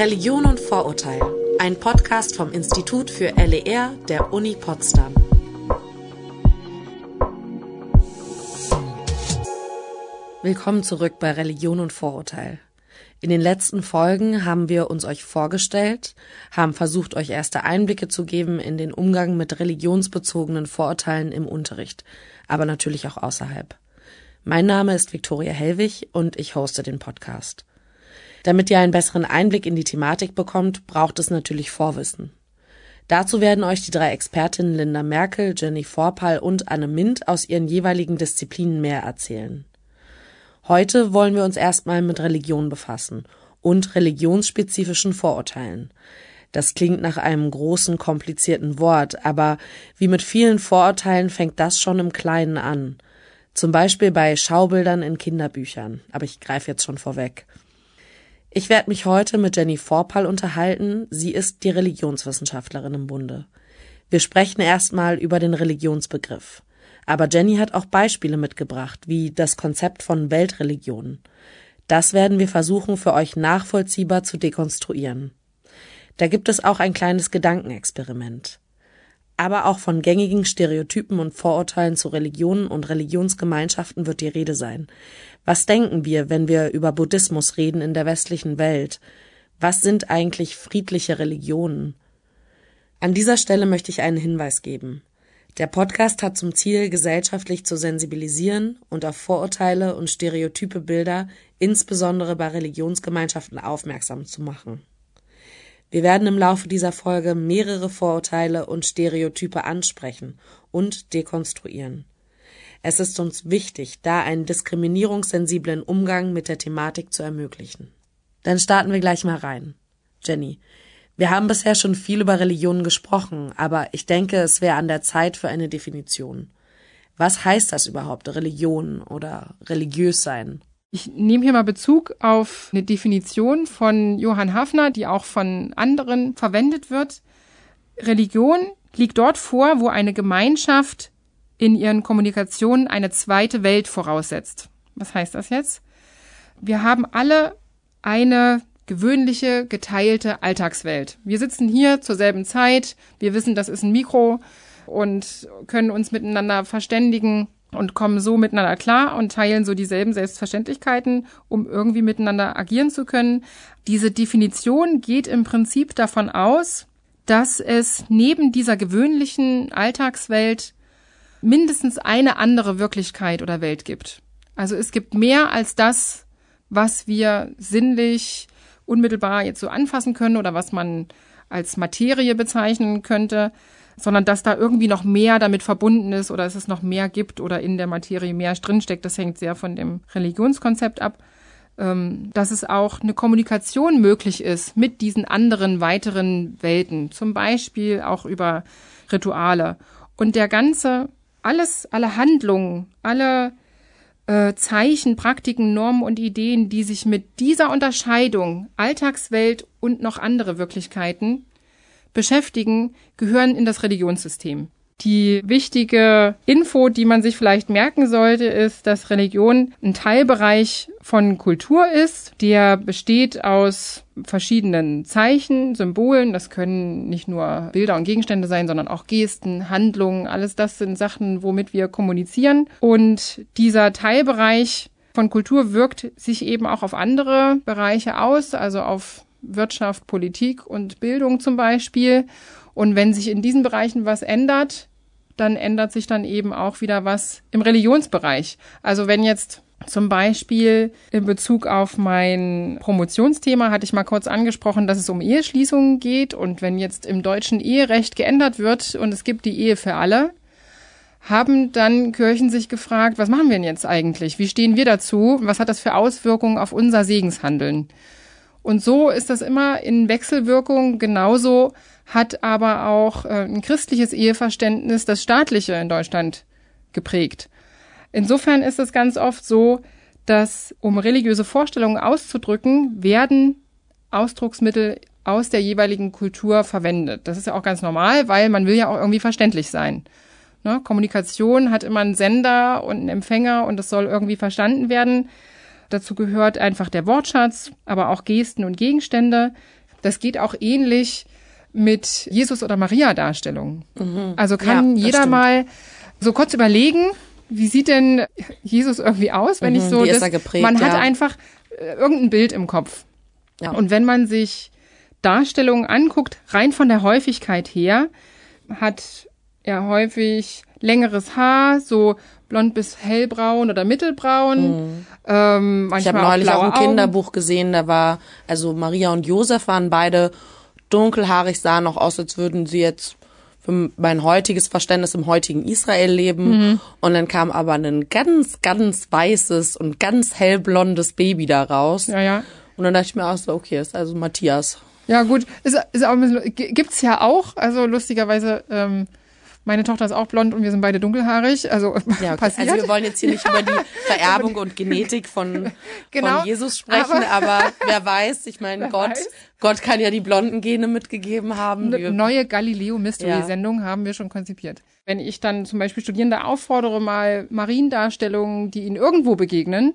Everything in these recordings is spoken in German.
Religion und Vorurteil, ein Podcast vom Institut für LER der Uni Potsdam. Willkommen zurück bei Religion und Vorurteil. In den letzten Folgen haben wir uns euch vorgestellt, haben versucht, euch erste Einblicke zu geben in den Umgang mit religionsbezogenen Vorurteilen im Unterricht, aber natürlich auch außerhalb. Mein Name ist Viktoria Hellwig und ich hoste den Podcast. Damit ihr einen besseren Einblick in die Thematik bekommt, braucht es natürlich Vorwissen. Dazu werden euch die drei Expertinnen Linda Merkel, Jenny Vorpal und Anne Mint aus ihren jeweiligen Disziplinen mehr erzählen. Heute wollen wir uns erstmal mit Religion befassen und religionsspezifischen Vorurteilen. Das klingt nach einem großen, komplizierten Wort, aber wie mit vielen Vorurteilen fängt das schon im Kleinen an. Zum Beispiel bei Schaubildern in Kinderbüchern. Aber ich greife jetzt schon vorweg. Ich werde mich heute mit Jenny Vorpal unterhalten. Sie ist die Religionswissenschaftlerin im Bunde. Wir sprechen erstmal über den Religionsbegriff. Aber Jenny hat auch Beispiele mitgebracht, wie das Konzept von Weltreligionen. Das werden wir versuchen für euch nachvollziehbar zu dekonstruieren. Da gibt es auch ein kleines Gedankenexperiment. Aber auch von gängigen Stereotypen und Vorurteilen zu Religionen und Religionsgemeinschaften wird die Rede sein. Was denken wir, wenn wir über Buddhismus reden in der westlichen Welt? Was sind eigentlich friedliche Religionen? An dieser Stelle möchte ich einen Hinweis geben. Der Podcast hat zum Ziel, gesellschaftlich zu sensibilisieren und auf Vorurteile und stereotype Bilder, insbesondere bei Religionsgemeinschaften, aufmerksam zu machen. Wir werden im Laufe dieser Folge mehrere Vorurteile und Stereotype ansprechen und dekonstruieren. Es ist uns wichtig, da einen diskriminierungssensiblen Umgang mit der Thematik zu ermöglichen. Dann starten wir gleich mal rein. Jenny, wir haben bisher schon viel über Religionen gesprochen, aber ich denke, es wäre an der Zeit für eine Definition. Was heißt das überhaupt, Religion oder religiös sein? Ich nehme hier mal Bezug auf eine Definition von Johann Hafner, die auch von anderen verwendet wird. Religion liegt dort vor, wo eine Gemeinschaft in ihren Kommunikationen eine zweite Welt voraussetzt. Was heißt das jetzt? Wir haben alle eine gewöhnliche, geteilte Alltagswelt. Wir sitzen hier zur selben Zeit, wir wissen, das ist ein Mikro und können uns miteinander verständigen und kommen so miteinander klar und teilen so dieselben Selbstverständlichkeiten, um irgendwie miteinander agieren zu können. Diese Definition geht im Prinzip davon aus, dass es neben dieser gewöhnlichen Alltagswelt mindestens eine andere Wirklichkeit oder Welt gibt. Also es gibt mehr als das, was wir sinnlich unmittelbar jetzt so anfassen können oder was man als Materie bezeichnen könnte sondern dass da irgendwie noch mehr damit verbunden ist oder dass es noch mehr gibt oder in der Materie mehr drinsteckt. Das hängt sehr von dem Religionskonzept ab. Ähm, dass es auch eine Kommunikation möglich ist mit diesen anderen weiteren Welten, zum Beispiel auch über Rituale. Und der ganze, alles, alle Handlungen, alle äh, Zeichen, Praktiken, Normen und Ideen, die sich mit dieser Unterscheidung Alltagswelt und noch andere Wirklichkeiten beschäftigen, gehören in das Religionssystem. Die wichtige Info, die man sich vielleicht merken sollte, ist, dass Religion ein Teilbereich von Kultur ist, der besteht aus verschiedenen Zeichen, Symbolen. Das können nicht nur Bilder und Gegenstände sein, sondern auch Gesten, Handlungen. Alles das sind Sachen, womit wir kommunizieren. Und dieser Teilbereich von Kultur wirkt sich eben auch auf andere Bereiche aus, also auf Wirtschaft, Politik und Bildung zum Beispiel. Und wenn sich in diesen Bereichen was ändert, dann ändert sich dann eben auch wieder was im Religionsbereich. Also wenn jetzt zum Beispiel in Bezug auf mein Promotionsthema hatte ich mal kurz angesprochen, dass es um Eheschließungen geht. Und wenn jetzt im deutschen Eherecht geändert wird und es gibt die Ehe für alle, haben dann Kirchen sich gefragt, was machen wir denn jetzt eigentlich? Wie stehen wir dazu? Was hat das für Auswirkungen auf unser Segenshandeln? Und so ist das immer in Wechselwirkung. Genauso hat aber auch äh, ein christliches Eheverständnis das staatliche in Deutschland geprägt. Insofern ist es ganz oft so, dass um religiöse Vorstellungen auszudrücken, werden Ausdrucksmittel aus der jeweiligen Kultur verwendet. Das ist ja auch ganz normal, weil man will ja auch irgendwie verständlich sein. Ne? Kommunikation hat immer einen Sender und einen Empfänger und das soll irgendwie verstanden werden. Dazu gehört einfach der Wortschatz, aber auch Gesten und Gegenstände. Das geht auch ähnlich mit Jesus oder Maria Darstellungen. Also kann Mhm. Ja, jeder stimmt. mal so kurz überlegen, wie sieht denn Jesus irgendwie aus, wenn ich so Mhm. wie ist das, geprägt, man hat ja. einfach äh, irgendein Bild im Kopf. Ja. Und wenn man sich Darstellungen anguckt, rein von der Häufigkeit her, hat er häufig längeres Haar, so blond bis hellbraun oder mittelbraun. Ähm, Mhm. Ich habe neulich blaue auch ein Augen. Kinderbuch gesehen, da war, also Maria und Josef waren beide dunkelhaarig, sahen auch aus, als würden sie jetzt für mein heutiges Verständnis im heutigen Israel leben. Mhm. Und dann kam aber ein ganz, ganz weißes und ganz hellblondes Baby da raus. Ja, ja. Und dann dachte ich mir auch so, okay, ist also Matthias. Ja, gut. Ist, ist auch ein bisschen, gibt's ja auch. Also lustigerweise, ähm, meine Tochter ist auch blond und wir sind beide dunkelhaarig. Also Ja, okay. passiert. Also wir wollen jetzt hier nicht über die Vererbung und Genetik von, Genau. von Jesus sprechen, aber, wer weiß, ich meine, Gott, weiß. Gott kann ja die blonden Gene mitgegeben haben. Eine neue Galileo-Mystery-Sendung haben wir schon konzipiert. Wenn ich dann zum Beispiel Studierende auffordere, mal Mariendarstellungen, die ihnen irgendwo begegnen,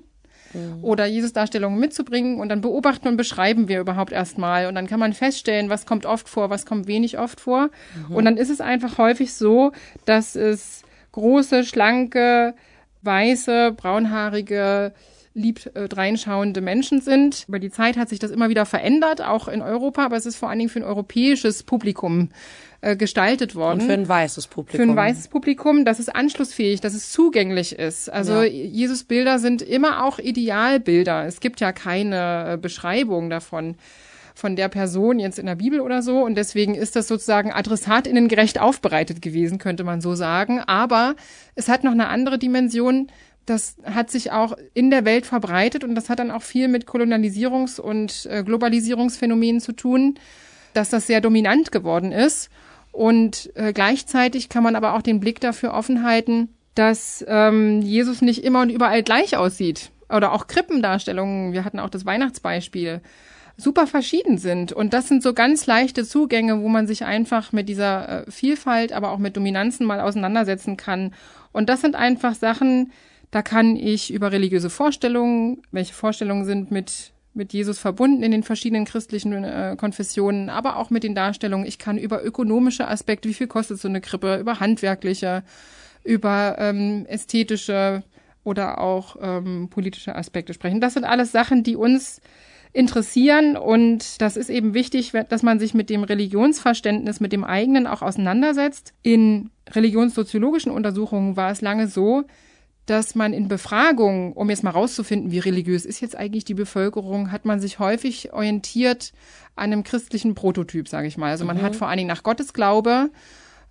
oder Jesus-Darstellungen mitzubringen und dann beobachten und beschreiben wir überhaupt erstmal. Und dann kann man feststellen, was kommt oft vor, was kommt wenig oft vor. Und dann ist es einfach häufig so, dass es große, schlanke, weiße, braunhaarige, lieb äh, dreinschauende Menschen sind. Über die Zeit hat sich das immer wieder verändert, auch in Europa, aber es ist vor allen Dingen für ein europäisches Publikum äh, gestaltet worden und für ein weißes Publikum. für ein weißes Publikum, dass es anschlussfähig, dass es zugänglich ist. Also Ja. Jesus-Bilder sind immer auch Idealbilder. Es gibt ja keine äh, Beschreibung davon von der Person jetzt in der Bibel oder so und deswegen ist das sozusagen adressatinnengerecht aufbereitet gewesen, könnte man so sagen. Aber es hat noch eine andere Dimension. Das hat sich auch in der Welt verbreitet und das hat dann auch viel mit Kolonialisierungs- und äh, Globalisierungsphänomenen zu tun, dass das sehr dominant geworden ist. Und äh, gleichzeitig kann man aber auch den Blick dafür offen halten, dass ähm, Jesus nicht immer und überall gleich aussieht. Oder auch Krippendarstellungen, wir hatten auch das Weihnachtsbeispiel, super verschieden sind. Und das sind so ganz leichte Zugänge, wo man sich einfach mit dieser äh, Vielfalt, aber auch mit Dominanzen mal auseinandersetzen kann. Und das sind einfach Sachen, da kann ich über religiöse Vorstellungen, welche Vorstellungen sind mit mit Jesus verbunden in den verschiedenen christlichen äh, Konfessionen, aber auch mit den Darstellungen. Ich kann über ökonomische Aspekte, wie viel kostet so eine Krippe, über handwerkliche, über ähm, ästhetische oder auch ähm, politische Aspekte sprechen. Das sind alles Sachen, die uns interessieren und das ist eben wichtig, dass man sich mit dem Religionsverständnis, mit dem eigenen auch auseinandersetzt. In religionssoziologischen Untersuchungen war es lange so, dass man in Befragungen, um jetzt mal rauszufinden, wie religiös ist jetzt eigentlich die Bevölkerung, hat man sich häufig orientiert an einem christlichen Prototyp, sage ich mal. Also man hat vor allen Dingen nach Gottesglaube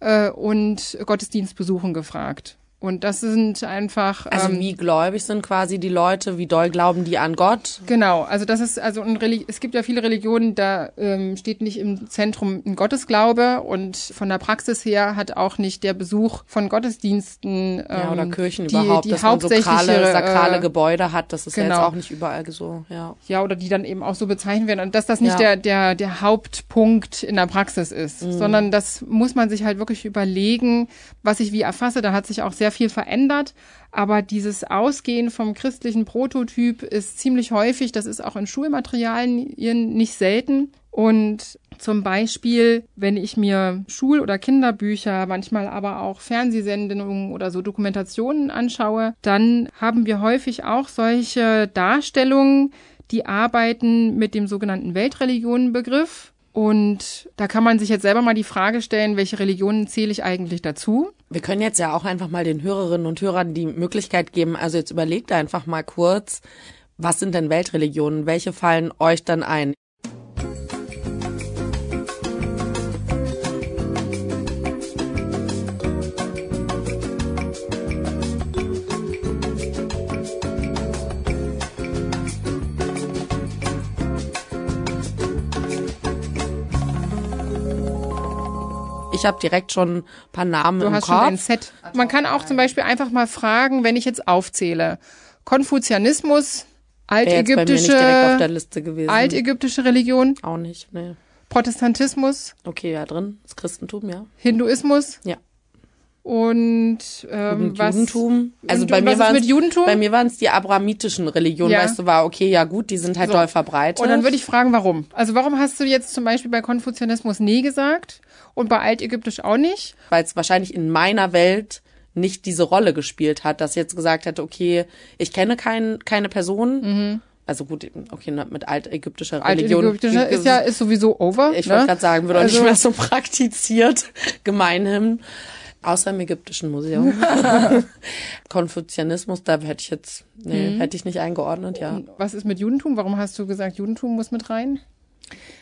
äh, und Gottesdienstbesuchen gefragt. Und das sind einfach. Also ähm, wie gläubig sind quasi die Leute, wie doll glauben die an Gott? Genau, also das ist also ein Reli es gibt ja viele Religionen, da ähm, steht nicht im Zentrum ein Gottesglaube und von der Praxis her hat auch nicht der Besuch von Gottesdiensten ähm, Ja, oder Kirchen die, überhaupt, die dass man so sakrale, sakrale äh, Gebäude hat. Das ist ja genau. jetzt auch nicht überall so, ja. ja, oder die dann eben auch so bezeichnet werden und dass das nicht Ja. der, der, der Hauptpunkt in der Praxis ist, Mhm. sondern das muss man sich halt wirklich überlegen, was ich wie erfasse. Da hat sich auch sehr viel verändert, aber dieses Ausgehen vom christlichen Prototyp ist ziemlich häufig, das ist auch in Schulmaterialien nicht selten. Und zum Beispiel, wenn ich mir Schul- oder Kinderbücher, manchmal aber auch Fernsehsendungen oder so Dokumentationen anschaue, dann haben wir häufig auch solche Darstellungen, die arbeiten mit dem sogenannten Weltreligionenbegriff. Und da kann man sich jetzt selber mal die Frage stellen, welche Religionen zähle ich eigentlich dazu? Wir können jetzt ja auch einfach mal den Hörerinnen und Hörern die Möglichkeit geben, also jetzt überlegt einfach mal kurz, was sind denn Weltreligionen? Welche fallen euch dann ein? Ich habe direkt schon ein paar Namen Du im hast schon Kopf. ein Set. Man kann auch zum Beispiel einfach mal fragen, wenn ich jetzt aufzähle. Konfuzianismus, altägyptische, altägyptische Religion, Auch nicht, nee. Protestantismus, Okay, ja, drin. Das Christentum, ja. Hinduismus, Ja. und ähm, Und was Judentum. Also bei mir was ist waren mit Judentum? Bei mir waren es die abrahamitischen Religionen, Ja. weißt du, war okay, ja gut, die sind halt So. doll verbreitet. Und dann würde ich fragen, warum? Also warum hast du jetzt zum Beispiel bei Konfuzianismus nee gesagt und bei Altägyptisch auch nicht? weil es wahrscheinlich in meiner Welt nicht diese Rolle gespielt hat, dass jetzt gesagt hätte, okay, ich kenne kein, keine Person. Also gut, okay, mit altägyptischer Religion. Altägyptische ist ja ist sowieso over. ich ne? wollte gerade sagen, wird auch Also- nicht mehr so praktiziert, gemeinhin. Außer im Ägyptischen Museum. Konfuzianismus, da hätte ich jetzt, nee, Mhm. hätte ich nicht eingeordnet, ja. Was ist mit Judentum? Warum hast du gesagt, Judentum muss mit rein?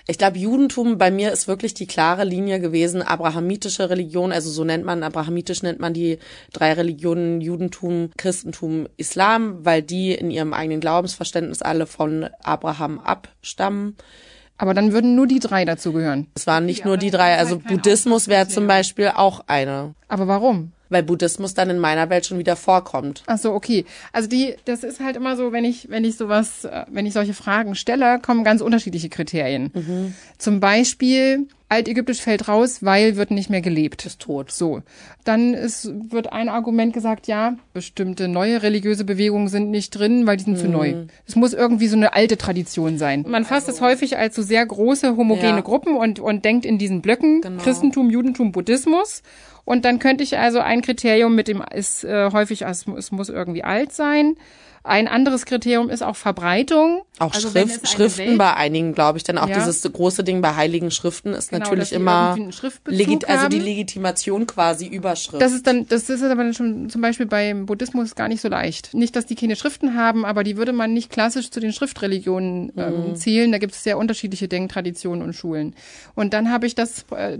Ich glaube, Judentum bei mir ist wirklich die klare Linie gewesen, abrahamitische Religion, also so nennt man, abrahamitisch nennt man die drei Religionen Judentum, Christentum, Islam, weil die in ihrem eigenen Glaubensverständnis alle von Abraham abstammen. Aber dann würden nur die drei dazugehören. Es waren nicht nur die drei, also Buddhismus wäre zum Beispiel auch eine, Aber warum? Weil Buddhismus dann in meiner Welt schon wieder vorkommt. Ach so, okay. Also die, das ist halt immer so, wenn ich, wenn ich sowas, äh, wenn ich solche Fragen stelle, kommen ganz unterschiedliche Kriterien. Zum Beispiel, Altägyptisch fällt raus, weil wird nicht mehr gelebt. Ist tot. So. Dann ist, wird ein Argument gesagt, ja, bestimmte neue religiöse Bewegungen sind nicht drin, weil die sind zu neu. Es muss irgendwie so eine alte Tradition sein. Man fasst es häufig als so sehr große homogene Ja. Gruppen und, und denkt in diesen Blöcken Christentum, Judentum, Buddhismus. Und dann könnte ich also ein Kriterium mit dem ist äh, häufig, es muss irgendwie alt sein. Ein anderes Kriterium ist auch Verbreitung. Auch Also Schrift, Schriften Welt- bei einigen, glaube ich, dann auch Ja. dieses große Ding bei heiligen Schriften ist Genau, natürlich immer legit, also die. Legitimation quasi Überschrift. Das ist dann, das ist aber dann schon zum Beispiel beim Buddhismus gar nicht so leicht. Nicht, dass die keine Schriften haben, aber die würde man nicht klassisch zu den Schriftreligionen ähm, zählen. Da gibt es sehr unterschiedliche Denktraditionen und Schulen. Und dann habe ich das, äh,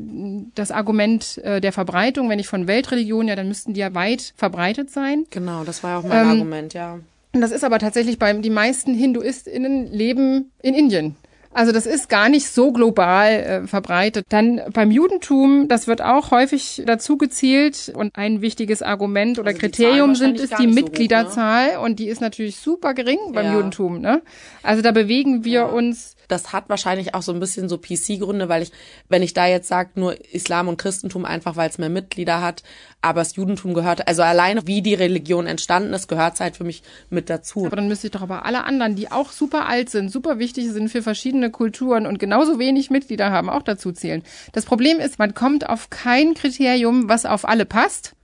das Argument äh, der Verbreitung, wenn ich von Weltreligionen, ja, dann müssten die ja weit verbreitet sein. Genau, das war ja auch mein Ähm, Argument, ja. Und das ist aber tatsächlich beim, die meisten HinduistInnen leben in Indien. Also das ist gar nicht so global äh, verbreitet. Dann beim Judentum, das wird auch häufig dazu gezählt und ein wichtiges Argument oder Also Kriterium sind ist die nicht so hoch, ne? Mitgliederzahl und die ist natürlich super gering beim Ja. Judentum. Ne? Also da bewegen wir uns Das hat wahrscheinlich auch so ein bisschen so PC-Gründe, weil ich, wenn ich da jetzt sage, nur Islam und Christentum einfach, weil es mehr Mitglieder hat, aber das Judentum gehört, also alleine wie die Religion entstanden ist, gehört es halt für mich mit dazu. Aber dann müsste ich doch aber alle anderen, die auch super alt sind, super wichtig sind für verschiedene Kulturen und genauso wenig Mitglieder haben, auch dazu zählen. Das Problem ist, man kommt auf kein Kriterium, was auf alle passt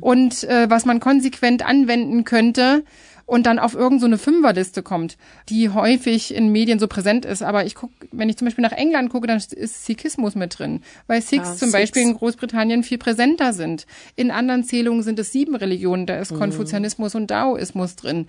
und äh, was man konsequent anwenden könnte und dann auf irgendeine so eine Fünferliste kommt, die häufig in Medien so präsent ist. Aber ich guck, wenn ich zum Beispiel nach England gucke, dann ist Sikhismus mit drin, weil Sikhs Ah, zum Sikhs. Beispiel in Großbritannien viel präsenter sind. In anderen Zählungen sind es sieben Religionen, da ist Konfuzianismus und Daoismus drin.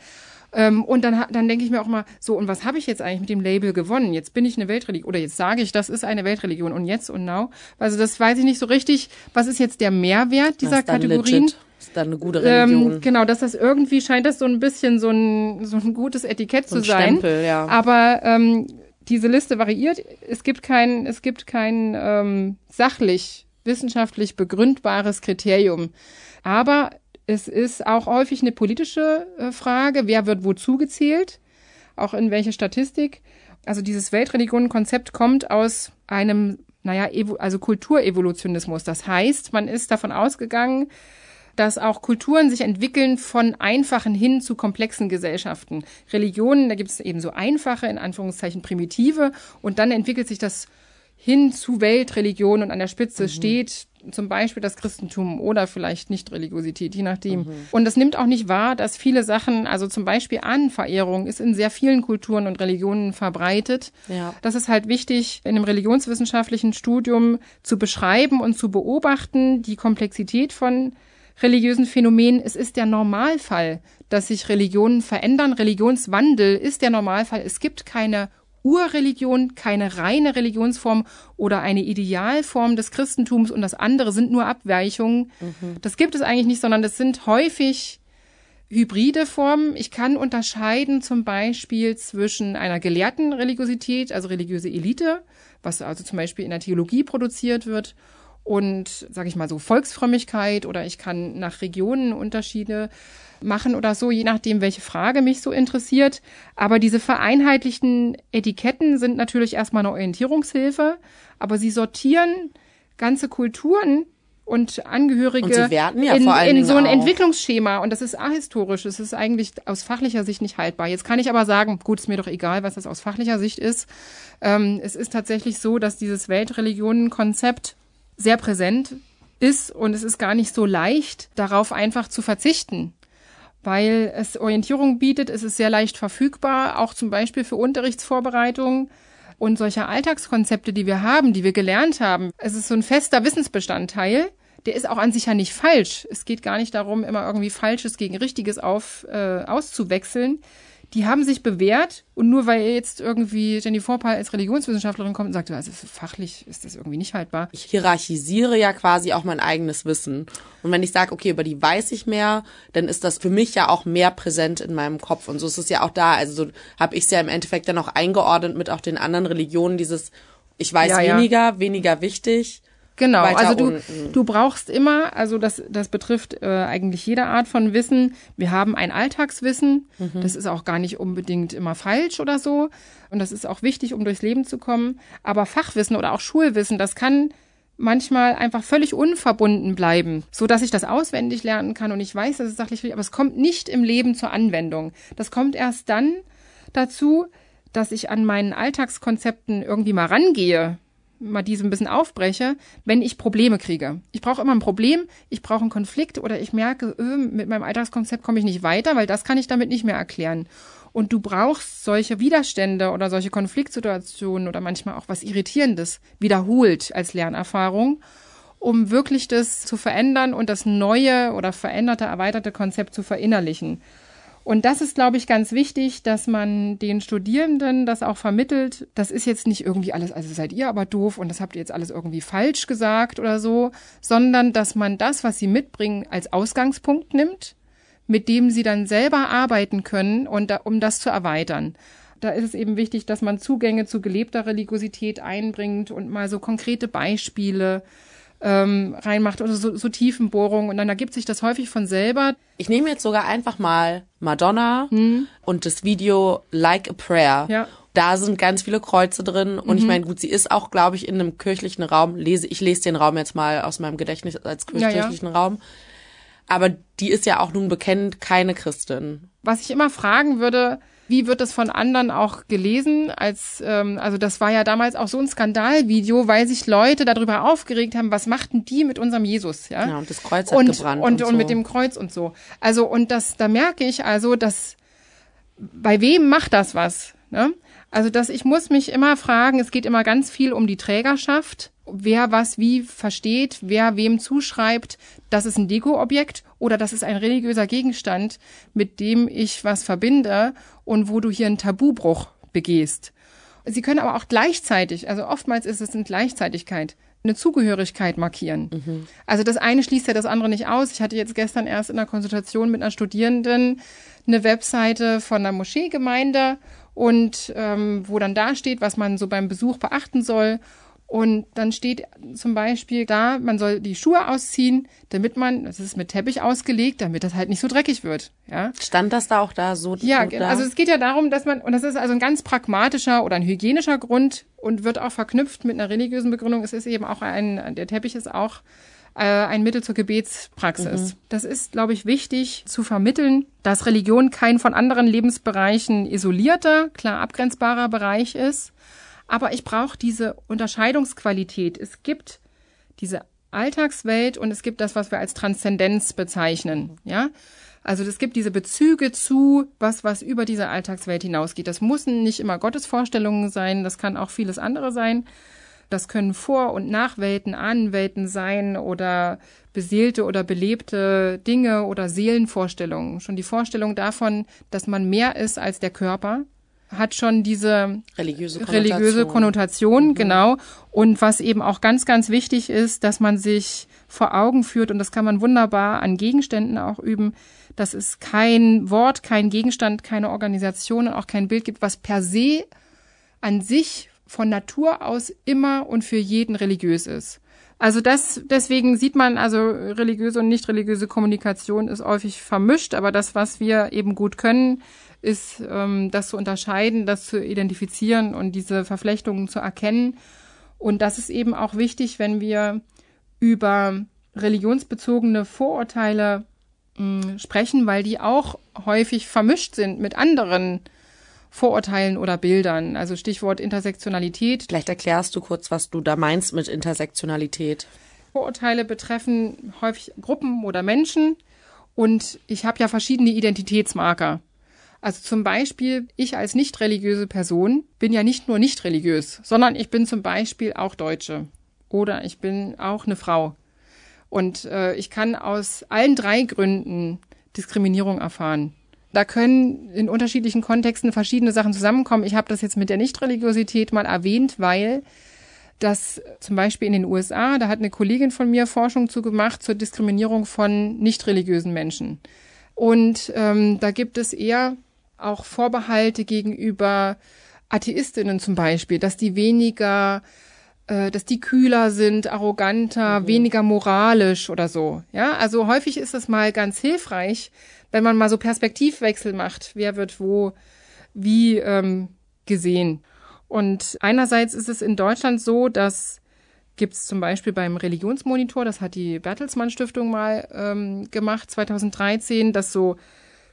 Ähm, und dann, dann denke ich mir auch mal, so, und was habe ich jetzt eigentlich mit dem Label gewonnen? Jetzt bin ich eine Weltreligion oder jetzt sage ich, das ist eine Weltreligion und jetzt und now. Also das weiß ich nicht so richtig. Was ist jetzt der Mehrwert dieser Das ist dann Kategorien? legit. Das ist dann eine gute Religion. Ähm, genau, dass das irgendwie scheint das so ein bisschen so ein, so ein gutes Etikett So ein zu sein. Stempel, ja. Aber ähm, diese Liste variiert. Es gibt kein, es gibt kein ähm, sachlich, wissenschaftlich begründbares Kriterium. Aber es ist auch häufig eine politische äh, Frage, wer wird wozu gezählt, auch in welche Statistik. Also dieses Weltreligionenkonzept kommt aus einem, naja, also Kulturevolutionismus. Das heißt, man ist davon ausgegangen, dass auch Kulturen sich entwickeln von einfachen hin zu komplexen Gesellschaften. Religionen, da gibt es eben so einfache, in Anführungszeichen primitive, und dann entwickelt sich das hin zu Weltreligion und an der Spitze steht zum Beispiel das Christentum oder vielleicht Nicht-Religiosität, je nachdem. Und das nimmt auch nicht wahr, dass viele Sachen, also zum Beispiel Ahnenverehrung, ist in sehr vielen Kulturen und Religionen verbreitet. Ja. Das ist halt wichtig, in einem religionswissenschaftlichen Studium zu beschreiben und zu beobachten, die Komplexität von religiösen Phänomenen. Es ist der Normalfall, dass sich Religionen verändern. Religionswandel ist der Normalfall. Es gibt keine Urreligion, keine reine Religionsform oder eine Idealform des Christentums und das andere sind nur Abweichungen. Das gibt es eigentlich nicht, sondern das sind häufig hybride Formen. Ich kann unterscheiden zum Beispiel zwischen einer gelehrten Religiosität, also religiöse Elite, was also zum Beispiel in der Theologie produziert wird, und, sage ich mal so, Volksfrömmigkeit oder ich kann nach Regionen Unterschiede machen oder so, je nachdem, welche Frage mich so interessiert. Aber diese vereinheitlichten Etiketten sind natürlich erstmal eine Orientierungshilfe, aber sie sortieren ganze Kulturen und Angehörige Und ja in, in so ein auch. Entwicklungsschema und das ist ahistorisch. Das ist eigentlich aus fachlicher Sicht nicht haltbar. Jetzt kann ich aber sagen, gut, ist mir doch egal, was das aus fachlicher Sicht ist. Ähm, es ist tatsächlich so, dass dieses Weltreligionenkonzept sehr präsent ist und es ist gar nicht so leicht, darauf einfach zu verzichten weil es Orientierung bietet, es ist sehr leicht verfügbar, auch zum Beispiel für Unterrichtsvorbereitungen und solche Alltagskonzepte, die wir haben, die wir gelernt haben. Es ist so ein fester Wissensbestandteil. Der ist auch an sich ja nicht falsch. Es geht gar nicht darum, immer irgendwie Falsches gegen Richtiges auf, äh, auszuwechseln. Die haben sich bewährt und nur weil jetzt irgendwie Jenny Vorpal als Religionswissenschaftlerin kommt und sagt, also fachlich ist das irgendwie nicht haltbar. Ich hierarchisiere ja quasi auch mein eigenes Wissen. Und wenn ich sage, okay, über die weiß ich mehr, dann ist das für mich ja auch mehr präsent in meinem Kopf. Und so ist es ja auch da. Also so habe ich es ja im Endeffekt dann auch eingeordnet mit auch den anderen Religionen, dieses ich weiß Ja, ja. weniger, weniger wichtig. Genau, also du, unten. du brauchst immer, also das, das betrifft äh, eigentlich jede Art von Wissen. Wir haben ein Alltagswissen, Mhm. das ist auch gar nicht unbedingt immer falsch oder so. Und das ist auch wichtig, um durchs Leben zu kommen. Aber Fachwissen oder auch Schulwissen, das kann manchmal einfach völlig unverbunden bleiben, so dass ich das auswendig lernen kann und ich weiß, dass es sachlich richtig, aber es kommt nicht im Leben zur Anwendung. Das kommt erst dann dazu, dass ich an meinen Alltagskonzepten irgendwie mal rangehe, mal diese ein bisschen aufbreche, wenn ich Probleme kriege. Ich brauche immer ein Problem, ich brauche einen Konflikt oder ich merke, äh, mit meinem Alltagskonzept komme ich nicht weiter, weil das kann ich damit nicht mehr erklären. Und du brauchst solche Widerstände oder solche Konfliktsituationen oder manchmal auch was Irritierendes wiederholt als Lernerfahrung, um wirklich das zu verändern und das neue oder veränderte, erweiterte Konzept zu verinnerlichen. Und das ist, glaube ich, ganz wichtig, dass man den Studierenden das auch vermittelt. Das ist jetzt nicht irgendwie alles, also seid ihr aber doof und das habt ihr jetzt alles irgendwie falsch gesagt oder so, sondern dass man das, was sie mitbringen, als Ausgangspunkt nimmt, mit dem sie dann selber arbeiten können und da, um das zu erweitern. Da ist es eben wichtig, dass man Zugänge zu gelebter Religiosität einbringt und mal so konkrete Beispiele ähm, reinmacht oder so, so Tiefenbohrungen und dann ergibt sich das häufig von selber. Ich nehme jetzt sogar einfach mal Madonna und das Video Like a Prayer. Hm. Ja. Mhm. Da sind ganz viele Kreuze drin und ich meine, gut, sie ist auch, glaube ich, in einem kirchlichen Raum. Lese, ich lese den Raum jetzt mal aus meinem Gedächtnis als Ja, ja. kirchlichen Raum. Aber die ist ja auch nun bekannt keine Christin. Was ich immer fragen würde, wie wird das von anderen auch gelesen? Als ähm, also das war ja damals auch so ein Skandalvideo, weil sich Leute darüber aufgeregt haben, was machten die mit unserem Jesus, ja? Ja, und das Kreuz hat und, gebrannt. und, und, so. mit dem Kreuz und so. Also und das, da merke ich also, dass bei wem macht das was? Ne? Also dass ich muss mich immer fragen, es geht immer ganz viel um die Trägerschaft, wer was wie versteht, wer wem zuschreibt, das ist ein Dekoobjekt oder das ist ein religiöser Gegenstand, mit dem ich was verbinde und wo du hier einen Tabubruch begehst. Sie können aber auch gleichzeitig, also oftmals ist es eine Gleichzeitigkeit, eine Zugehörigkeit markieren. Also das eine schließt ja das andere nicht aus. Ich hatte jetzt gestern erst in einer Konsultation mit einer Studierenden eine Webseite von einer Moscheegemeinde und ähm, wo dann da steht, was man so beim Besuch beachten soll. Und dann steht zum Beispiel da, man soll die Schuhe ausziehen, damit man, das ist mit Teppich ausgelegt, damit das halt nicht so dreckig wird. Ja, Stand das da auch da so? ja, da? also es geht ja darum, dass man, und das ist also ein ganz pragmatischer oder ein hygienischer Grund und wird auch verknüpft mit einer religiösen Begründung. Es ist eben auch ein, der Teppich ist auch äh, ein Mittel zur Gebetspraxis. Das ist, glaube ich, wichtig zu vermitteln, dass Religion kein von anderen Lebensbereichen isolierter, klar abgrenzbarer Bereich ist. Aber ich brauche diese Unterscheidungsqualität. Es gibt diese Alltagswelt und es gibt das, was wir als Transzendenz bezeichnen. Ja, also es gibt diese Bezüge zu was, was über diese Alltagswelt hinausgeht. Das müssen nicht immer Gottesvorstellungen sein, das kann auch vieles andere sein. Das können Vor- und Nachwelten, Ahnenwelten sein oder beseelte oder belebte Dinge oder Seelenvorstellungen. Schon die Vorstellung davon, dass man mehr ist als der Körper, hat schon diese religiöse Konnotation. religiöse Konnotation, genau. Und was eben auch ganz, ganz wichtig ist, dass man sich vor Augen führt, und das kann man wunderbar an Gegenständen auch üben, dass es kein Wort, kein Gegenstand, keine Organisation und auch kein Bild gibt, was per se an sich von Natur aus immer und für jeden religiös ist. Also das, deswegen sieht man, also religiöse und nicht religiöse Kommunikation ist häufig vermischt, aber das, was wir eben gut können, ist, ähm, das zu unterscheiden, das zu identifizieren und diese Verflechtungen zu erkennen. Und das ist eben auch wichtig, wenn wir über religionsbezogene Vorurteile mh, hm, sprechen, weil die auch häufig vermischt sind mit anderen Vorurteilen oder Bildern. Also Stichwort Intersektionalität. Vielleicht erklärst du kurz, was du da meinst mit Intersektionalität. Vorurteile betreffen häufig Gruppen oder Menschen und ich habe ja verschiedene Identitätsmarker. Also zum Beispiel, ich als nicht religiöse Person bin ja nicht nur nicht religiös, sondern ich bin zum Beispiel auch Deutsche oder ich bin auch eine Frau. Und äh, ich kann aus allen drei Gründen Diskriminierung erfahren. Da können in unterschiedlichen Kontexten verschiedene Sachen zusammenkommen. Ich habe das jetzt mit der Nichtreligiosität mal erwähnt, weil das zum Beispiel in den USA, da hat eine Kollegin von mir Forschung zu gemacht zur Diskriminierung von nicht religiösen Menschen. Und ähm, da gibt es eher auch Vorbehalte gegenüber Atheistinnen zum Beispiel, dass die weniger, äh, dass die kühler sind, arroganter, mhm. weniger moralisch oder so. Ja, also häufig ist es mal ganz hilfreich, wenn man mal so Perspektivwechsel macht. Wer wird wo, wie ähm, gesehen? Und einerseits ist es in Deutschland so, dass gibt es zum Beispiel beim Religionsmonitor, das hat die Bertelsmann Stiftung mal ähm, gemacht, 2013, dass so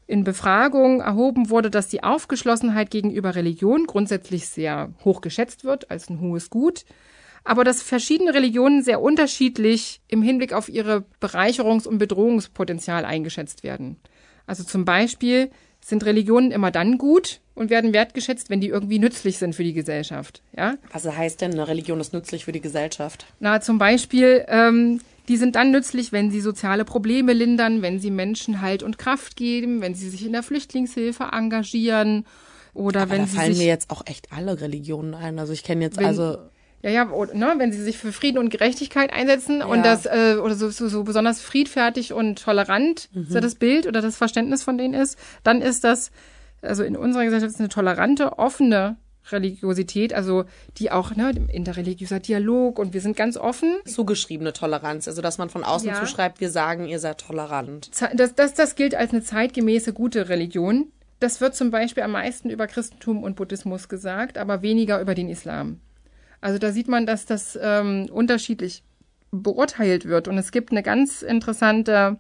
in Befragungen erhoben wurde, dass die Aufgeschlossenheit gegenüber Religion grundsätzlich sehr hoch geschätzt wird als ein hohes Gut, aber dass verschiedene Religionen sehr unterschiedlich im Hinblick auf ihre Bereicherungs- und Bedrohungspotenzial eingeschätzt werden. Also zum Beispiel sind Religionen immer dann gut und werden wertgeschätzt, wenn die irgendwie nützlich sind für die Gesellschaft. Ja? Was heißt denn, eine Religion ist nützlich für die Gesellschaft? Na, zum Beispiel, ähm, die sind dann nützlich, wenn sie soziale Probleme lindern, wenn sie Menschen Halt und Kraft geben, wenn sie sich in der Flüchtlingshilfe engagieren oder Aber wenn da sie fallen sich mir jetzt auch echt alle Religionen ein. Also ich kenne jetzt Wenn- also Ja, ja, oder, ne, wenn sie sich für Frieden und Gerechtigkeit einsetzen Ja. und das äh, oder so, so, so besonders friedfertig und tolerant so das Bild oder das Verständnis von denen ist, dann ist das, also in unserer Gesellschaft ist eine tolerante, offene Religiosität, also die auch, ne, interreligiöser Dialog und wir sind ganz offen. zugeschriebene Toleranz, also dass man von außen Ja. zuschreibt, wir sagen, ihr seid tolerant. Das, das, das gilt als eine zeitgemäße gute Religion. Das wird zum Beispiel am meisten über Christentum und Buddhismus gesagt, aber weniger über den Islam. Also da sieht man, dass das ähm, unterschiedlich beurteilt wird. Und es gibt eine ganz interessante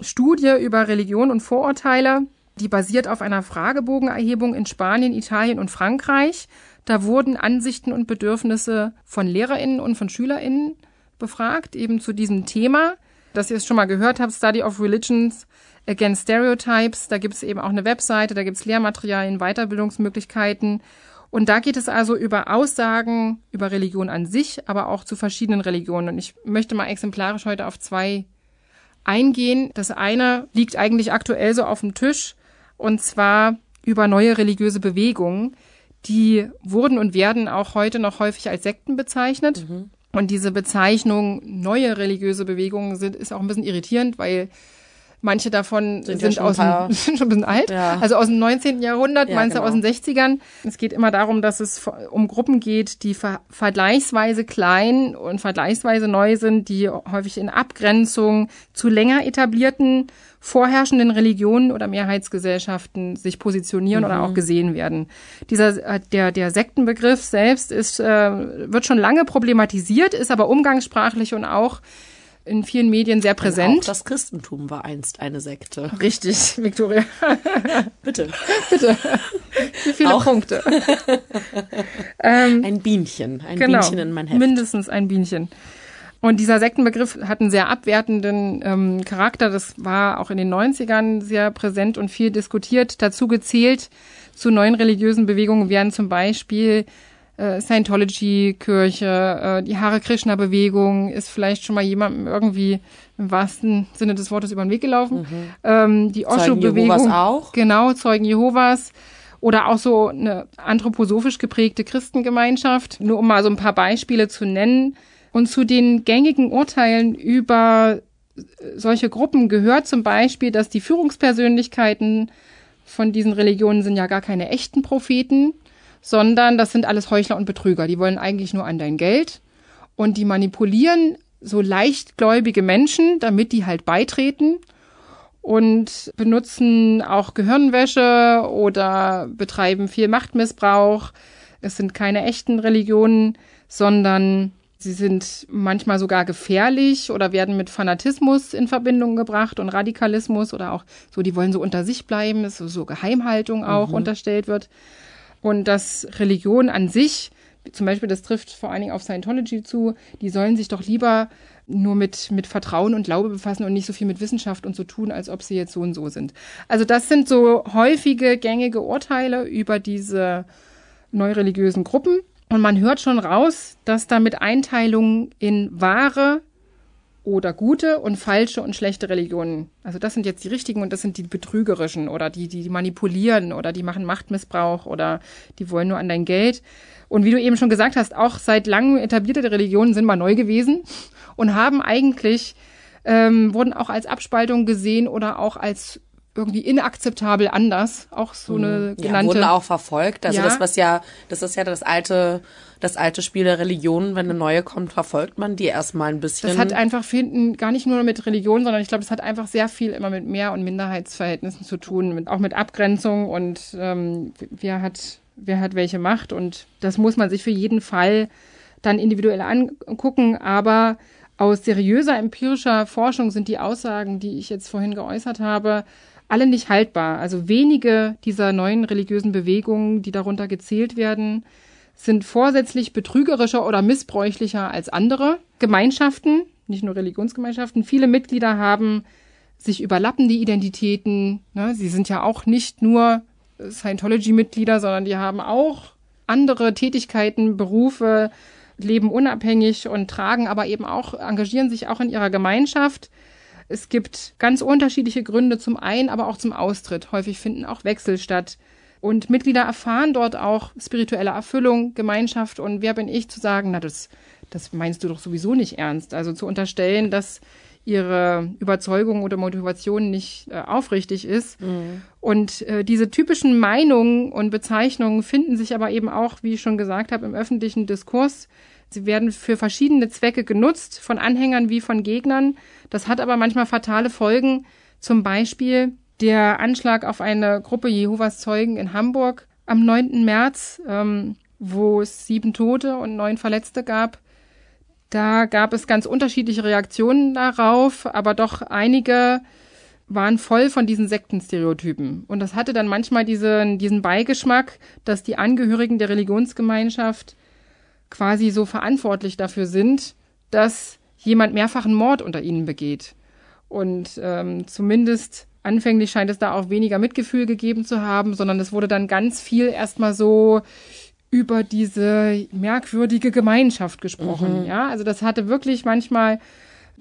Studie über Religion und Vorurteile, die basiert auf einer Fragebogenerhebung in Spanien, Italien und Frankreich. Da wurden Ansichten und Bedürfnisse von Lehrerinnen und von Schülerinnen befragt, eben zu diesem Thema. Dass ihr es schon mal gehört habt, Study of Religions Against Stereotypes. Da gibt es eben auch eine Webseite, da gibt es Lehrmaterialien, Weiterbildungsmöglichkeiten. Und da geht es also über Aussagen über Religion an sich, aber auch zu verschiedenen Religionen. Und ich möchte mal exemplarisch heute auf zwei eingehen. Das eine liegt eigentlich aktuell so auf dem Tisch und zwar über neue religiöse Bewegungen. Die wurden und werden auch heute noch häufig als Sekten bezeichnet. Und diese Bezeichnung neue religiöse Bewegungen sind, ist auch ein bisschen irritierend, weil manche davon Sind sind, ja schon aus dem, sind schon ein bisschen alt, Ja. also aus dem 19. Jahrhundert, Ja, manche genau. aus den 60ern. Es geht immer darum, dass es um Gruppen geht, die ver vergleichsweise klein und vergleichsweise neu sind, die häufig in Abgrenzung zu länger etablierten vorherrschenden Religionen oder Mehrheitsgesellschaften sich positionieren oder auch gesehen werden. Dieser äh, der der Sektenbegriff selbst ist äh, wird schon lange problematisiert, ist aber umgangssprachlich und auch in vielen Medien sehr Auch präsent. das Christentum war einst eine Sekte. Richtig, Victoria. Bitte. Bitte. Wie viele Auch. Punkte? Ein Bienchen. Ein Genau. Bienchen in mein Heft. Mindestens ein Bienchen. Und dieser Sektenbegriff hat einen sehr abwertenden ähm, Charakter. Das war auch in den 90ern sehr präsent und viel diskutiert. Dazu gezählt zu neuen religiösen Bewegungen werden zum Beispiel äh, Scientology-Kirche, äh, die Hare Krishna-Bewegung ist vielleicht schon mal jemandem irgendwie im wahrsten Sinne des Wortes über den Weg gelaufen. Ähm, die Mhm. Zeugen Osho-Bewegung. Jehovas auch? Genau, Zeugen Jehovas. Oder auch so eine anthroposophisch geprägte Christengemeinschaft. Nur um mal so ein paar Beispiele zu nennen. Und zu den gängigen Urteilen über äh, solche Gruppen gehört zum Beispiel, dass die Führungspersönlichkeiten von diesen Religionen sind ja gar keine echten Propheten, sondern das sind alles Heuchler und Betrüger. Die wollen eigentlich nur an dein Geld und die manipulieren so leichtgläubige Menschen, damit die halt beitreten und benutzen auch Gehirnwäsche oder betreiben viel Machtmissbrauch. Es sind keine echten Religionen, sondern Sie sind manchmal sogar gefährlich oder werden mit Fanatismus in Verbindung gebracht und Radikalismus oder auch so, die wollen so unter sich bleiben, dass so Geheimhaltung auch mhm. unterstellt wird. Und dass Religion an sich, zum Beispiel, das trifft vor allen Dingen auf Scientology zu, die sollen sich doch lieber nur mit, mit Vertrauen und Glaube befassen und nicht so viel mit Wissenschaft und so tun, als ob sie jetzt so und so sind. Also das sind so häufige, gängige Urteile über diese neureligiösen Gruppen. Und man hört schon raus, dass da mit Einteilungen in wahre oder gute und falsche und schlechte Religionen. Also das sind jetzt die richtigen und das sind die betrügerischen oder die, die manipulieren oder die machen Machtmissbrauch oder die wollen nur an dein Geld. Und wie du eben schon gesagt hast, auch seit langem etablierte Religionen sind mal neu gewesen und haben eigentlich, ähm, wurden auch als Abspaltung gesehen oder auch als irgendwie inakzeptabel anders. Auch so eine mhm. genannte. Ja, wurden auch verfolgt. Also ja. das, was ja, das ist ja das alte, das alte Spiel der Religion. Wenn eine neue kommt, verfolgt man die erstmal ein bisschen. Das hat einfach finden gar nicht nur mit Religion, sondern ich glaube, es hat einfach sehr viel immer mit Mehr- und Minderheitsverhältnissen zu tun, mit, auch mit Abgrenzung und ähm, wer hat, wer hat welche Macht. Und das muss man sich für jeden Fall dann individuell angucken. Aber aus seriöser empirischer Forschung sind die Aussagen, die ich jetzt vorhin geäußert habe, alle nicht haltbar. Also wenige dieser neuen religiösen Bewegungen, die darunter gezählt werden, sind vorsätzlich betrügerischer oder missbräuchlicher als andere Gemeinschaften, nicht nur Religionsgemeinschaften. Viele Mitglieder haben sich überlappende Identitäten. Ne? Sie sind ja auch nicht nur Scientology-Mitglieder, sondern die haben auch andere Tätigkeiten, Berufe, leben unabhängig und tragen aber eben auch, engagieren sich auch in ihrer Gemeinschaft. Es gibt ganz unterschiedliche Gründe zum Ein-, aber auch zum Austritt. Häufig finden auch Wechsel statt. Und Mitglieder erfahren dort auch spirituelle Erfüllung, Gemeinschaft und wer bin ich zu sagen, na, das, das meinst du doch sowieso nicht ernst. Also zu unterstellen, dass ihre Überzeugung oder Motivation nicht äh, aufrichtig ist. Mhm. Und äh, diese typischen Meinungen und Bezeichnungen finden sich aber eben auch, wie ich schon gesagt habe, im öffentlichen Diskurs. Sie werden für verschiedene Zwecke genutzt, von Anhängern wie von Gegnern. Das hat aber manchmal fatale Folgen. Zum Beispiel der Anschlag auf eine Gruppe Jehovas Zeugen in Hamburg am 9. März, ähm, wo es sieben Tote und neun Verletzte gab. Da gab es ganz unterschiedliche Reaktionen darauf, aber doch einige waren voll von diesen Sektenstereotypen. Und das hatte dann manchmal diesen, diesen Beigeschmack, dass die Angehörigen der Religionsgemeinschaft quasi so verantwortlich dafür sind, dass jemand mehrfachen Mord unter ihnen begeht. Und ähm, zumindest anfänglich scheint es da auch weniger Mitgefühl gegeben zu haben, sondern es wurde dann ganz viel erstmal so über diese merkwürdige Gemeinschaft gesprochen. Mhm. Ja, also das hatte wirklich manchmal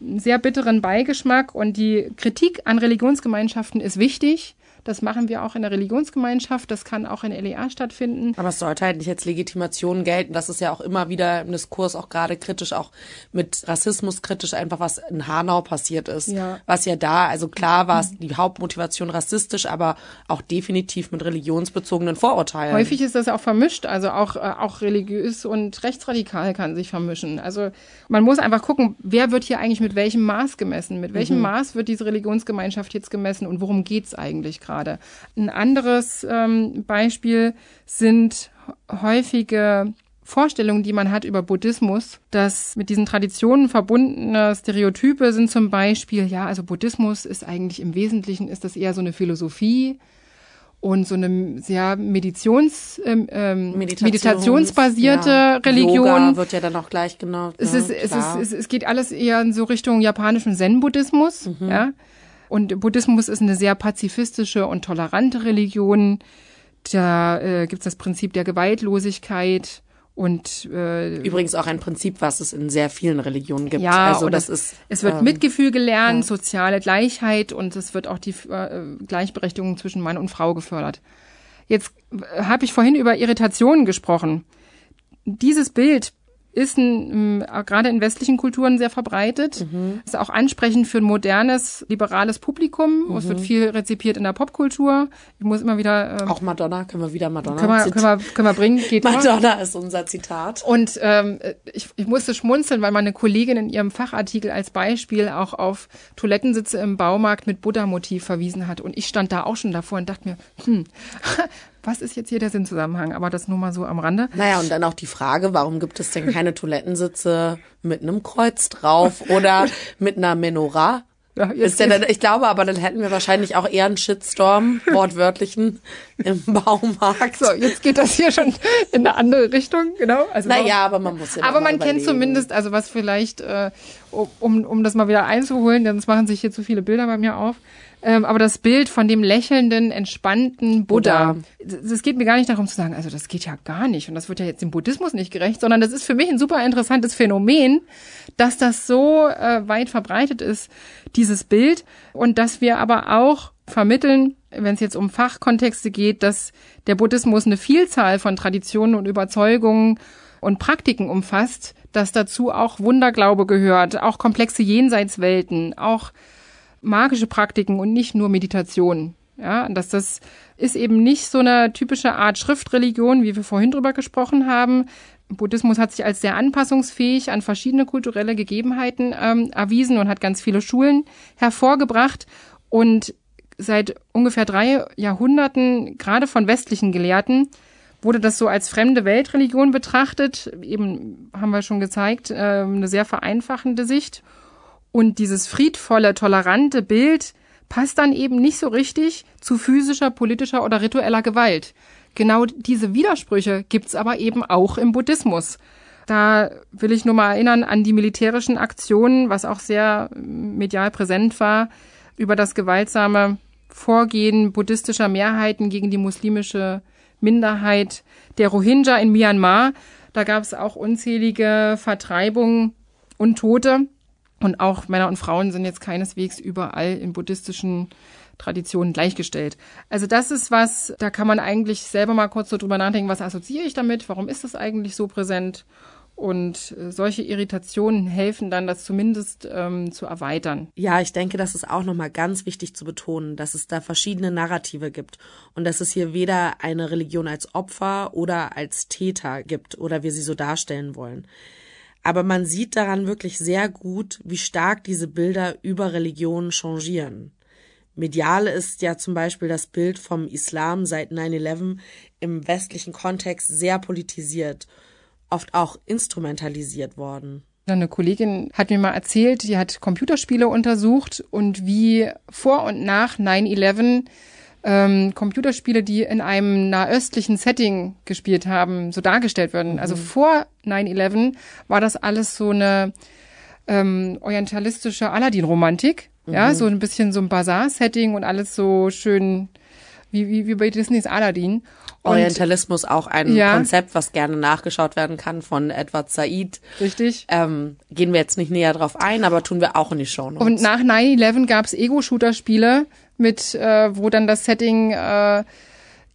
einen sehr bitteren Beigeschmack und die Kritik an Religionsgemeinschaften ist wichtig. Das machen wir auch in der Religionsgemeinschaft. Das kann auch in LEA stattfinden. Aber es sollte halt nicht als Legitimation gelten. Das ist ja auch immer wieder im Diskurs auch gerade kritisch, auch mit Rassismus kritisch, einfach was in Hanau passiert ist. Ja. Was ja da, also klar war es die Hauptmotivation rassistisch, aber auch definitiv mit religionsbezogenen Vorurteilen. Häufig ist das auch vermischt. Also auch, äh, auch religiös und rechtsradikal kann sich vermischen. Also man muss einfach gucken, wer wird hier eigentlich mit welchem Maß gemessen? Mit welchem mhm. Maß wird diese Religionsgemeinschaft jetzt gemessen und worum geht's eigentlich gerade? Gerade. Ein anderes ähm, Beispiel sind häufige Vorstellungen, die man hat über Buddhismus, dass mit diesen Traditionen verbundene Stereotype sind zum Beispiel, ja, also Buddhismus ist eigentlich im Wesentlichen, ist das eher so eine Philosophie und so eine sehr Meditions, ähm, ähm Meditations, meditationsbasierte ja, Religion. Yoga wird ja dann auch gleich genau. Es, ist, es, ist, es, es geht alles eher in so Richtung japanischen Zen-Buddhismus, mhm. ja. Und Buddhismus ist eine sehr pazifistische und tolerante Religion. Da äh, gibt es das Prinzip der Gewaltlosigkeit und äh, übrigens auch ein Prinzip, was es in sehr vielen Religionen gibt. Ja, also das es, ist es wird ähm, Mitgefühl gelernt, ja. soziale Gleichheit und es wird auch die äh, Gleichberechtigung zwischen Mann und Frau gefördert. Jetzt äh, habe ich vorhin über Irritationen gesprochen. Dieses Bild ist ein, äh, gerade in westlichen Kulturen sehr verbreitet. Mhm. Ist auch ansprechend für ein modernes, liberales Publikum. Mhm. Es wird viel rezipiert in der Popkultur. Ich muss immer wieder. Ähm, auch Madonna, können wir wieder Madonna können wir, können wir, können wir bringen. Geht Madonna immer. ist unser Zitat. Und ähm, ich, ich musste schmunzeln, weil meine Kollegin in ihrem Fachartikel als Beispiel auch auf Toilettensitze im Baumarkt mit Buddha-Motiv verwiesen hat. Und ich stand da auch schon davor und dachte mir, hm, was ist jetzt hier der Sinnzusammenhang? Aber das nur mal so am Rande. Naja, und dann auch die Frage, warum gibt es denn keine Toilettensitze mit einem Kreuz drauf oder mit einer Menorah? Ja, ist ja dann, ich glaube, aber dann hätten wir wahrscheinlich auch eher einen Shitstorm, wortwörtlichen, im Baumarkt. So, jetzt geht das hier schon in eine andere Richtung, genau. Also naja, aber man muss ja Aber man kennt zumindest, also was vielleicht, äh, um, um das mal wieder einzuholen, denn es machen sich hier zu viele Bilder bei mir auf. Ähm, aber das Bild von dem lächelnden, entspannten Buddha, es geht mir gar nicht darum zu sagen, also das geht ja gar nicht und das wird ja jetzt dem Buddhismus nicht gerecht, sondern das ist für mich ein super interessantes Phänomen, dass das so äh, weit verbreitet ist, dieses Bild und dass wir aber auch vermitteln, wenn es jetzt um Fachkontexte geht, dass der Buddhismus eine Vielzahl von Traditionen und Überzeugungen und Praktiken umfasst, dass dazu auch Wunderglaube gehört, auch komplexe Jenseitswelten, auch magische Praktiken und nicht nur Meditation. Ja, dass das ist eben nicht so eine typische Art Schriftreligion, wie wir vorhin drüber gesprochen haben. Buddhismus hat sich als sehr anpassungsfähig an verschiedene kulturelle Gegebenheiten ähm, erwiesen und hat ganz viele Schulen hervorgebracht. Und seit ungefähr drei Jahrhunderten, gerade von westlichen Gelehrten, wurde das so als fremde Weltreligion betrachtet. Eben haben wir schon gezeigt, äh, eine sehr vereinfachende Sicht. Und dieses friedvolle, tolerante Bild passt dann eben nicht so richtig zu physischer, politischer oder ritueller Gewalt. Genau diese Widersprüche gibt's aber eben auch im Buddhismus. Da will ich nur mal erinnern an die militärischen Aktionen, was auch sehr medial präsent war, über das gewaltsame Vorgehen buddhistischer Mehrheiten gegen die muslimische Minderheit der Rohingya in Myanmar. Da gab es auch unzählige Vertreibungen und Tote. Und auch Männer und Frauen sind jetzt keineswegs überall in buddhistischen Traditionen gleichgestellt. Also das ist was, da kann man eigentlich selber mal kurz so drüber nachdenken, was assoziiere ich damit, warum ist das eigentlich so präsent? Und äh, solche Irritationen helfen dann, das zumindest ähm, zu erweitern. Ja, ich denke, das ist auch nochmal ganz wichtig zu betonen, dass es da verschiedene Narrative gibt und dass es hier weder eine Religion als Opfer oder als Täter gibt oder wir sie so darstellen wollen. Aber man sieht daran wirklich sehr gut, wie stark diese Bilder über Religionen changieren. Medial ist ja zum Beispiel das Bild vom Islam seit 9-11 im westlichen Kontext sehr politisiert, oft auch instrumentalisiert worden. Eine Kollegin hat mir mal erzählt, die hat Computerspiele untersucht und wie vor und nach 9-11 ähm, Computerspiele, die in einem nahöstlichen Setting gespielt haben, so dargestellt werden. Mhm. Also vor 9-11 war das alles so eine ähm, orientalistische Aladdin-Romantik. Mhm. Ja, so ein bisschen so ein Bazar-Setting und alles so schön wie, wie, wie bei Disneys Aladdin. Und, Orientalismus auch ein ja, Konzept, was gerne nachgeschaut werden kann von Edward Said. Richtig. Ähm, gehen wir jetzt nicht näher drauf ein, aber tun wir auch in die Show Notes. Und nach 9-11 gab es Ego-Shooter-Spiele, mit, äh, wo dann das Setting äh,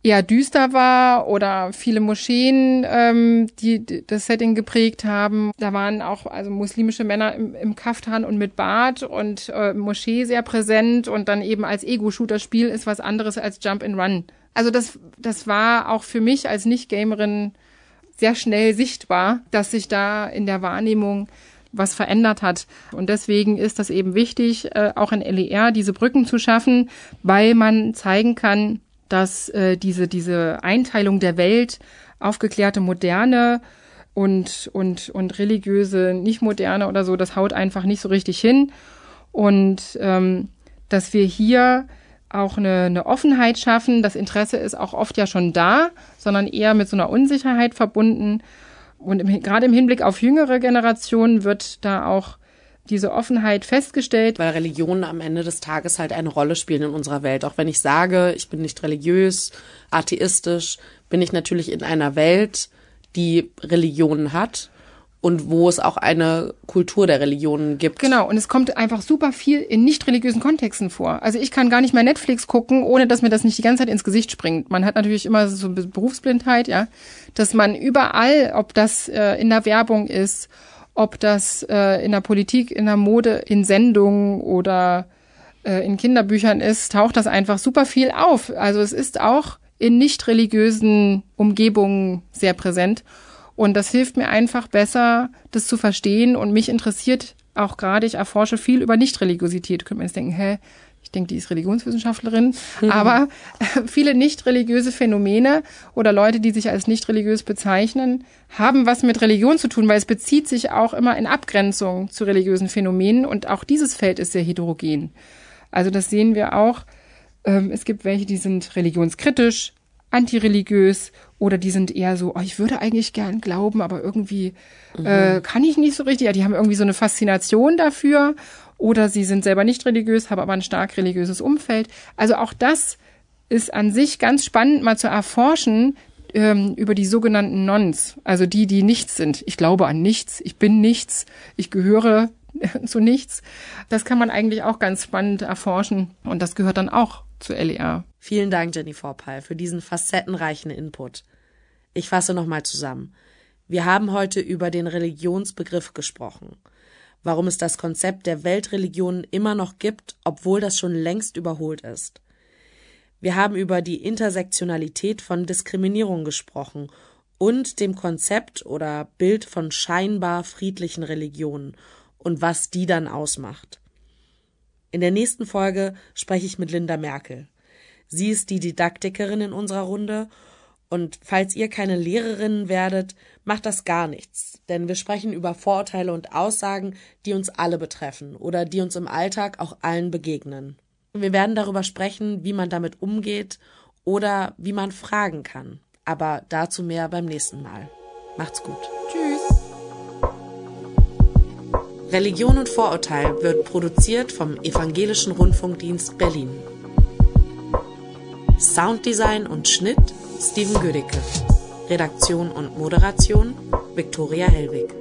eher düster war oder viele Moscheen, ähm, die das Setting geprägt haben. Da waren auch also muslimische Männer im, im Kaftan und mit Bart und äh, Moschee sehr präsent und dann eben als Ego-Shooter-Spiel ist was anderes als Jump and Run. Also das, das war auch für mich als Nicht-Gamerin sehr schnell sichtbar, dass sich da in der Wahrnehmung was verändert hat. Und deswegen ist das eben wichtig, äh, auch in LER diese Brücken zu schaffen, weil man zeigen kann, dass äh, diese, diese Einteilung der Welt, aufgeklärte Moderne und, und, und religiöse, nicht moderne oder so, das haut einfach nicht so richtig hin. Und ähm, dass wir hier auch eine, eine Offenheit schaffen. Das Interesse ist auch oft ja schon da, sondern eher mit so einer Unsicherheit verbunden. Und im, gerade im Hinblick auf jüngere Generationen wird da auch diese Offenheit festgestellt. Weil Religionen am Ende des Tages halt eine Rolle spielen in unserer Welt. Auch wenn ich sage, ich bin nicht religiös, atheistisch, bin ich natürlich in einer Welt, die Religionen hat und wo es auch eine Kultur der Religionen gibt. Genau, und es kommt einfach super viel in nicht religiösen Kontexten vor. Also ich kann gar nicht mehr Netflix gucken, ohne dass mir das nicht die ganze Zeit ins Gesicht springt. Man hat natürlich immer so Berufsblindheit, ja, dass man überall, ob das äh, in der Werbung ist, ob das äh, in der Politik, in der Mode, in Sendungen oder äh, in Kinderbüchern ist, taucht das einfach super viel auf. Also es ist auch in nicht religiösen Umgebungen sehr präsent. Und das hilft mir einfach besser, das zu verstehen. Und mich interessiert auch gerade, ich erforsche viel über Nichtreligiosität. Könnte man jetzt denken, hä, ich denke, die ist Religionswissenschaftlerin, aber äh, viele nicht religiöse Phänomene oder Leute, die sich als nicht religiös bezeichnen, haben was mit Religion zu tun, weil es bezieht sich auch immer in Abgrenzung zu religiösen Phänomenen und auch dieses Feld ist sehr heterogen. Also das sehen wir auch. Ähm, es gibt welche, die sind religionskritisch, antireligiös oder die sind eher so, oh, ich würde eigentlich gern glauben, aber irgendwie mhm. äh, kann ich nicht so richtig. Ja, die haben irgendwie so eine Faszination dafür oder sie sind selber nicht religiös, haben aber ein stark religiöses Umfeld. Also auch das ist an sich ganz spannend mal zu erforschen ähm, über die sogenannten Nons, also die, die nichts sind. Ich glaube an nichts, ich bin nichts, ich gehöre zu nichts. Das kann man eigentlich auch ganz spannend erforschen und das gehört dann auch zu LER. Vielen Dank, Jennifer Pall, für diesen facettenreichen Input. Ich fasse nochmal zusammen. Wir haben heute über den Religionsbegriff gesprochen warum es das Konzept der Weltreligionen immer noch gibt, obwohl das schon längst überholt ist. Wir haben über die Intersektionalität von Diskriminierung gesprochen und dem Konzept oder Bild von scheinbar friedlichen Religionen und was die dann ausmacht. In der nächsten Folge spreche ich mit Linda Merkel. Sie ist die Didaktikerin in unserer Runde und falls ihr keine Lehrerin werdet, macht das gar nichts, denn wir sprechen über Vorurteile und Aussagen, die uns alle betreffen oder die uns im Alltag auch allen begegnen. Wir werden darüber sprechen, wie man damit umgeht oder wie man fragen kann. Aber dazu mehr beim nächsten Mal. Macht's gut. Tschüss. Religion und Vorurteil wird produziert vom Evangelischen Rundfunkdienst Berlin. Sounddesign und Schnitt Steven Gödicke. Redaktion und Moderation Viktoria Hellwig.